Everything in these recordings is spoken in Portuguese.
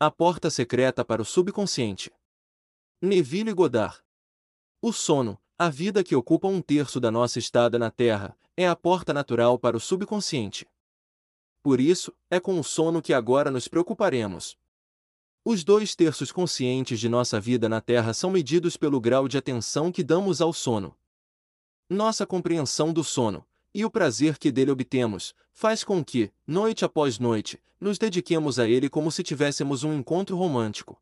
A porta secreta para o subconsciente. Neville Goddard. O sono, a vida que ocupa um terço da nossa estada na Terra, é a porta natural para o subconsciente. Por isso, é com o sono que agora nos preocuparemos. Os dois terços conscientes de nossa vida na Terra são medidos pelo grau de atenção que damos ao sono. Nossa compreensão do sono, e o prazer que dele obtemos, faz com que, noite após noite, nos dediquemos a ele como se tivéssemos um encontro romântico.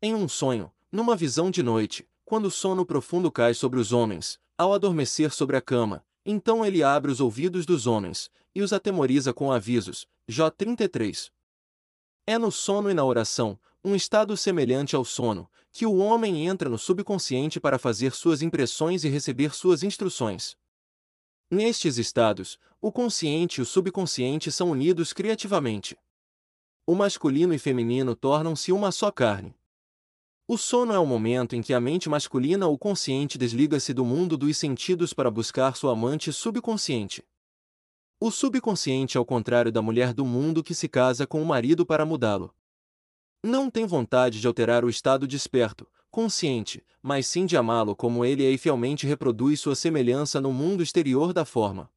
Em um sonho, numa visão de noite, quando o sono profundo cai sobre os homens, ao adormecer sobre a cama, então ele abre os ouvidos dos homens, e os atemoriza com avisos. Jó 33. É no sono e na oração, um estado semelhante ao sono, que o homem entra no subconsciente para fazer suas impressões e receber suas instruções. Nestes estados, o consciente e o subconsciente são unidos criativamente. O masculino e feminino tornam-se uma só carne. O sono é o momento em que a mente masculina ou consciente desliga-se do mundo dos sentidos para buscar sua amante subconsciente. O subconsciente é o contrário da mulher do mundo que se casa com o marido para mudá-lo. Não tem vontade de alterar o estado desperto, consciente, mas sim de amá-lo como ele é e fielmente reproduz sua semelhança no mundo exterior da forma.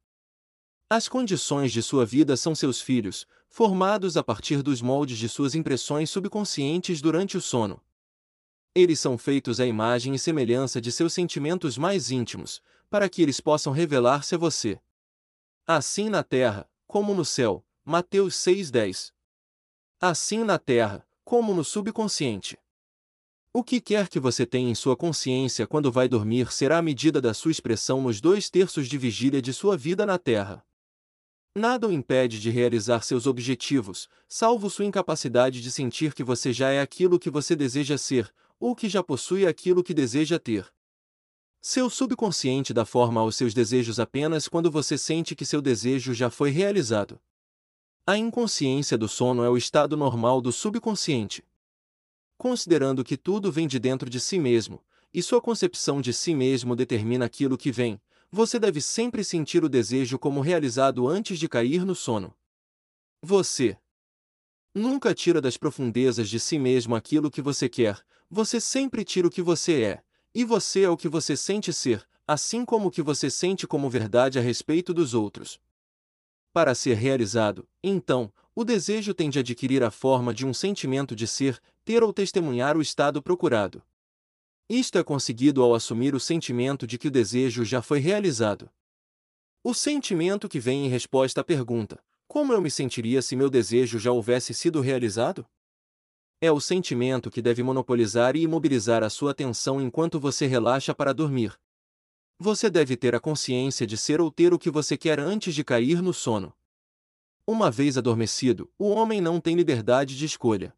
As condições de sua vida são seus filhos, formados a partir dos moldes de suas impressões subconscientes durante o sono. Eles são feitos à imagem e semelhança de seus sentimentos mais íntimos, para que eles possam revelar-se a você. Assim na terra, como no céu. Mateus 6:10. Assim na terra, como no subconsciente. O que quer que você tenha em sua consciência quando vai dormir será a medida da sua expressão nos dois terços de vigília de sua vida na Terra. Nada o impede de realizar seus objetivos, salvo sua incapacidade de sentir que você já é aquilo que você deseja ser, ou que já possui aquilo que deseja ter. Seu subconsciente dá forma aos seus desejos apenas quando você sente que seu desejo já foi realizado. A inconsciência do sono é o estado normal do subconsciente. Considerando que tudo vem de dentro de si mesmo, e sua concepção de si mesmo determina aquilo que vem, você deve sempre sentir o desejo como realizado antes de cair no sono. Você nunca tira das profundezas de si mesmo aquilo que você quer, você sempre tira o que você é, e você é o que você sente ser, assim como o que você sente como verdade a respeito dos outros. Para ser realizado, então, o desejo tem de adquirir a forma de um sentimento de ser, ter ou testemunhar o estado procurado. Isto é conseguido ao assumir o sentimento de que o desejo já foi realizado. O sentimento que vem em resposta à pergunta: como eu me sentiria se meu desejo já houvesse sido realizado? É o sentimento que deve monopolizar e imobilizar a sua atenção enquanto você relaxa para dormir. Você deve ter a consciência de ser ou ter o que você quer antes de cair no sono. Uma vez adormecido, o homem não tem liberdade de escolha.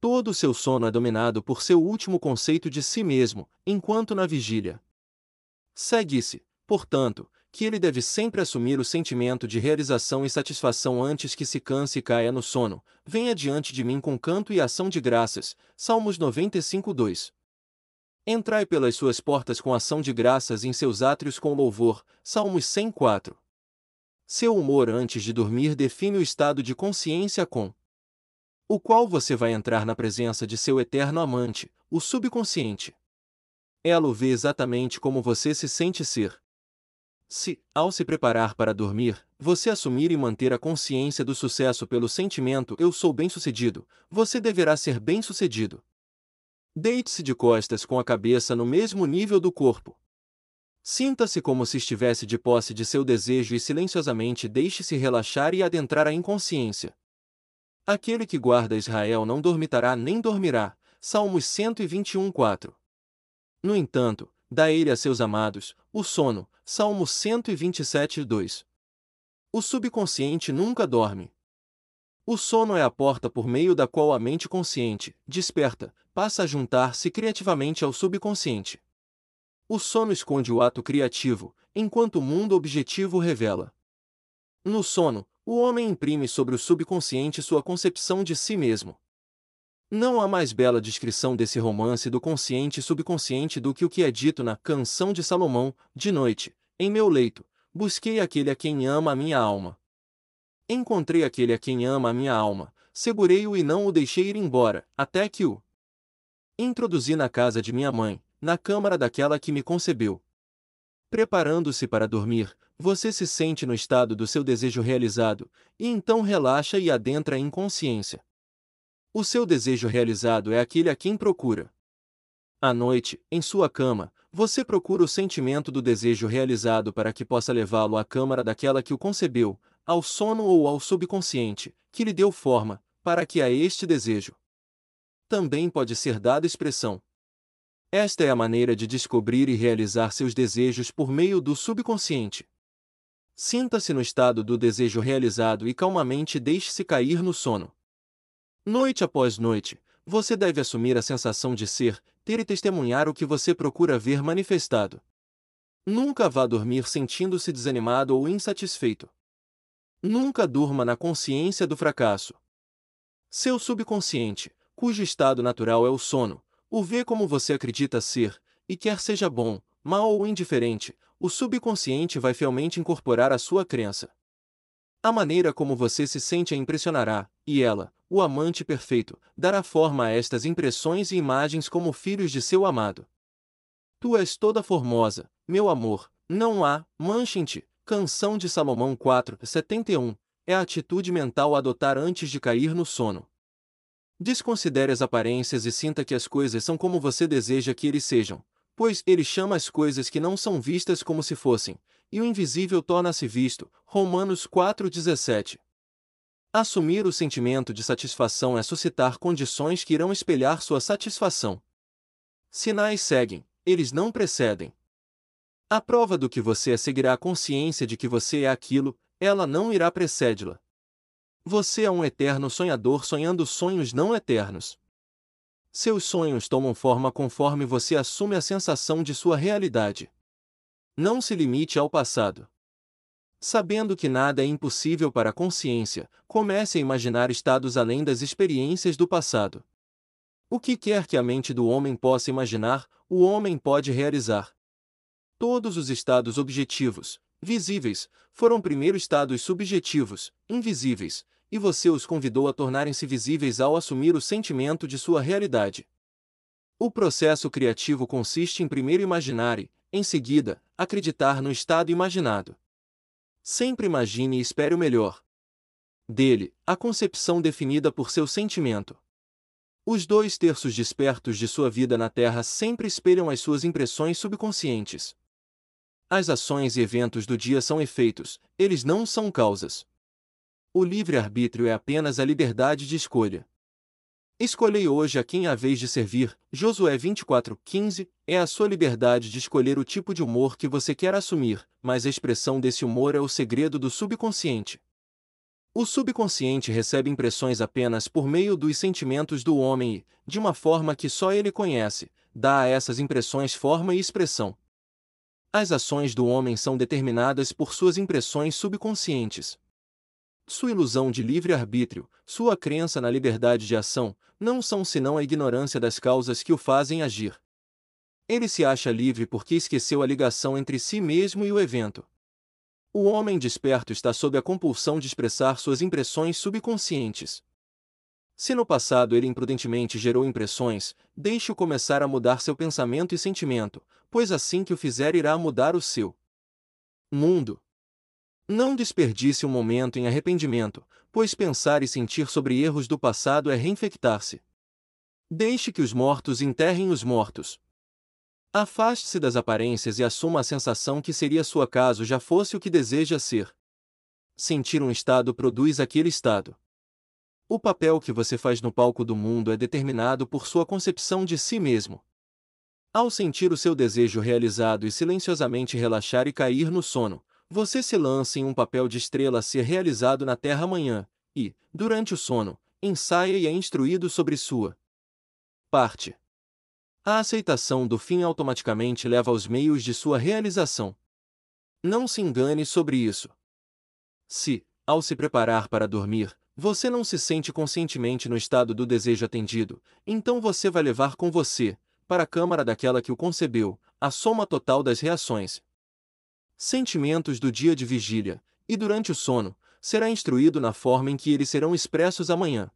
Todo o seu sono é dominado por seu último conceito de si mesmo, enquanto na vigília. Segue-se, portanto, que ele deve sempre assumir o sentimento de realização e satisfação antes que se canse e caia no sono. Venha diante de mim com canto e ação de graças. Salmos 95, 2. Entrai pelas suas portas com ação de graças em seus átrios com louvor. Salmos 104. Seu humor antes de dormir define o estado de consciência com o qual você vai entrar na presença de seu eterno amante, o subconsciente. Ela o vê exatamente como você se sente ser, se, ao se preparar para dormir, você assumir e manter a consciência do sucesso pelo sentimento eu sou bem-sucedido, você deverá ser bem-sucedido. Deite-se de costas com a cabeça no mesmo nível do corpo. Sinta-se como se estivesse de posse de seu desejo e silenciosamente deixe-se relaxar e adentrar a inconsciência. Aquele que guarda Israel não dormitará nem dormirá. Salmos 121, 4. No entanto, dá ele a seus amados, o sono, Salmo 127, 2. O subconsciente nunca dorme. O sono é a porta por meio da qual a mente consciente, desperta, passa a juntar-se criativamente ao subconsciente. O sono esconde o ato criativo, enquanto o mundo objetivo revela. No sono, o homem imprime sobre o subconsciente sua concepção de si mesmo. Não há mais bela descrição desse romance do consciente e subconsciente do que o que é dito na Canção de Salomão, de noite, em meu leito, busquei aquele a quem ama a minha alma. Encontrei aquele a quem ama a minha alma. segurei-o e não o deixei ir embora, até que o introduzi na casa de minha mãe, na câmara daquela que me concebeu. Preparando-se para dormir, você se sente no estado do seu desejo realizado, e então relaxa e adentra a inconsciência. O seu desejo realizado é aquele a quem procura. À noite, em sua cama, você procura o sentimento do desejo realizado para que possa levá-lo à câmara daquela que o concebeu, ao sono ou ao subconsciente, que lhe deu forma, para que a este desejo também pode ser dada expressão. Esta é a maneira de descobrir e realizar seus desejos por meio do subconsciente. Sinta-se no estado do desejo realizado e calmamente deixe-se cair no sono. Noite após noite, você deve assumir a sensação de ser, ter e testemunhar o que você procura ver manifestado. Nunca vá dormir sentindo-se desanimado ou insatisfeito. Nunca durma na consciência do fracasso. Seu subconsciente, cujo estado natural é o sono, o vê como você acredita ser, e quer seja bom, mal ou indiferente, o subconsciente vai fielmente incorporar a sua crença. A maneira como você se sente a impressionará, e ela, o amante perfeito, dará forma a estas impressões e imagens como filhos de seu amado. Tu és toda formosa, meu amor, não há, mancha em ti. Canção de Salomão 4, 71, é a atitude mental a adotar antes de cair no sono. Desconsidere as aparências e sinta que as coisas são como você deseja que eles sejam, pois ele chama as coisas que não são vistas como se fossem, e o invisível torna-se visto. Romanos 4:17. Assumir o sentimento de satisfação é suscitar condições que irão espelhar sua satisfação. Sinais seguem, eles não precedem. A prova do que você é seguirá a consciência de que você é aquilo, ela não irá precede-la. Você é um eterno sonhador sonhando sonhos não eternos. Seus sonhos tomam forma conforme você assume a sensação de sua realidade. Não se limite ao passado. Sabendo que nada é impossível para a consciência, comece a imaginar estados além das experiências do passado. O que quer que a mente do homem possa imaginar, o homem pode realizar. Todos os estados objetivos, visíveis, foram primeiro estados subjetivos, invisíveis, e você os convidou a tornarem-se visíveis ao assumir o sentimento de sua realidade. O processo criativo consiste em primeiro imaginar e, em seguida, acreditar no estado imaginado. Sempre imagine e espere o melhor. Dele, a concepção definida por seu sentimento. Os dois terços despertos de sua vida na Terra sempre espelham as suas impressões subconscientes. As ações e eventos do dia são efeitos, eles não são causas. O livre-arbítrio é apenas a liberdade de escolha. Escolhei hoje a quem há vez de servir, Josué 24:15, é a sua liberdade de escolher o tipo de humor que você quer assumir, mas a expressão desse humor é o segredo do subconsciente. O subconsciente recebe impressões apenas por meio dos sentimentos do homem e, de uma forma que só ele conhece, dá a essas impressões forma e expressão. As ações do homem são determinadas por suas impressões subconscientes. Sua ilusão de livre-arbítrio, sua crença na liberdade de ação, não são senão a ignorância das causas que o fazem agir. Ele se acha livre porque esqueceu a ligação entre si mesmo e o evento. O homem desperto está sob a compulsão de expressar suas impressões subconscientes. Se no passado ele imprudentemente gerou impressões, deixe-o começar a mudar seu pensamento e sentimento, pois assim que o fizer irá mudar o seu mundo. Não desperdice um momento em arrependimento, pois pensar e sentir sobre erros do passado é reinfectar-se. Deixe que os mortos enterrem os mortos. Afaste-se das aparências e assuma a sensação que seria sua caso já fosse o que deseja ser. Sentir um estado produz aquele estado. O papel que você faz no palco do mundo é determinado por sua concepção de si mesmo. Ao sentir o seu desejo realizado e silenciosamente relaxar e cair no sono, você se lança em um papel de estrela a ser realizado na Terra amanhã, e, durante o sono, ensaia e é instruído sobre sua parte. A aceitação do fim automaticamente leva aos meios de sua realização. Não se engane sobre isso. Se, ao se preparar para dormir, você não se sente conscientemente no estado do desejo atendido, então você vai levar com você, para a câmara daquela que o concebeu, a soma total das reações, sentimentos do dia de vigília, e durante o sono, será instruído na forma em que eles serão expressos amanhã.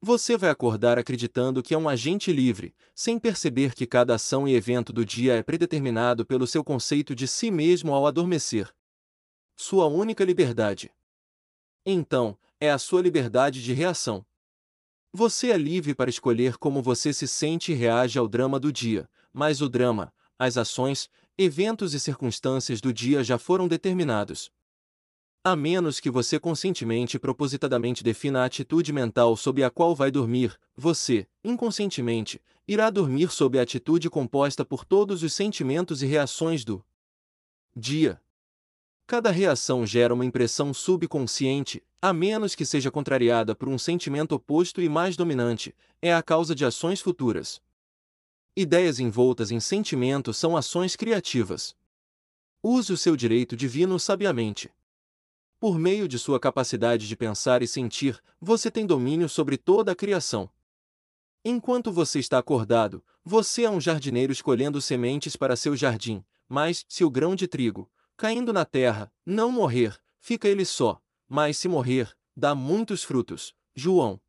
Você vai acordar acreditando que é um agente livre, sem perceber que cada ação e evento do dia é predeterminado pelo seu conceito de si mesmo ao adormecer. Sua única liberdade. Então, é a sua liberdade de reação. Você é livre para escolher como você se sente e reage ao drama do dia, mas o drama, as ações, eventos e circunstâncias do dia já foram determinados. A menos que você conscientemente e propositadamente defina a atitude mental sob a qual vai dormir, você, inconscientemente, irá dormir sob a atitude composta por todos os sentimentos e reações do dia. Cada reação gera uma impressão subconsciente, a menos que seja contrariada por um sentimento oposto e mais dominante, é a causa de ações futuras. Ideias envoltas em sentimento são ações criativas. Use o seu direito divino sabiamente. Por meio de sua capacidade de pensar e sentir, você tem domínio sobre toda a criação. Enquanto você está acordado, você é um jardineiro escolhendo sementes para seu jardim, mas, se o grão de trigo, caindo na terra, não morrer, fica ele só, mas se morrer, dá muitos frutos. João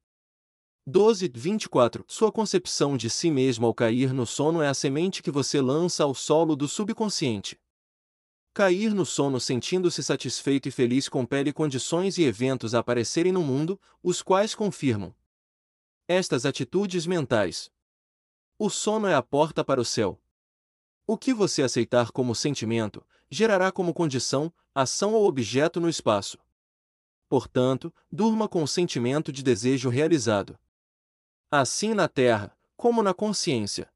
12, 24 Sua concepção de si mesmo ao cair no sono é a semente que você lança ao solo do subconsciente. Cair no sono sentindo-se satisfeito e feliz compele condições e eventos a aparecerem no mundo, os quais confirmam estas atitudes mentais. O sono é a porta para o céu. O que você aceitar como sentimento, gerará como condição, ação ou objeto no espaço. Portanto, durma com o sentimento de desejo realizado. Assim na terra, como na consciência.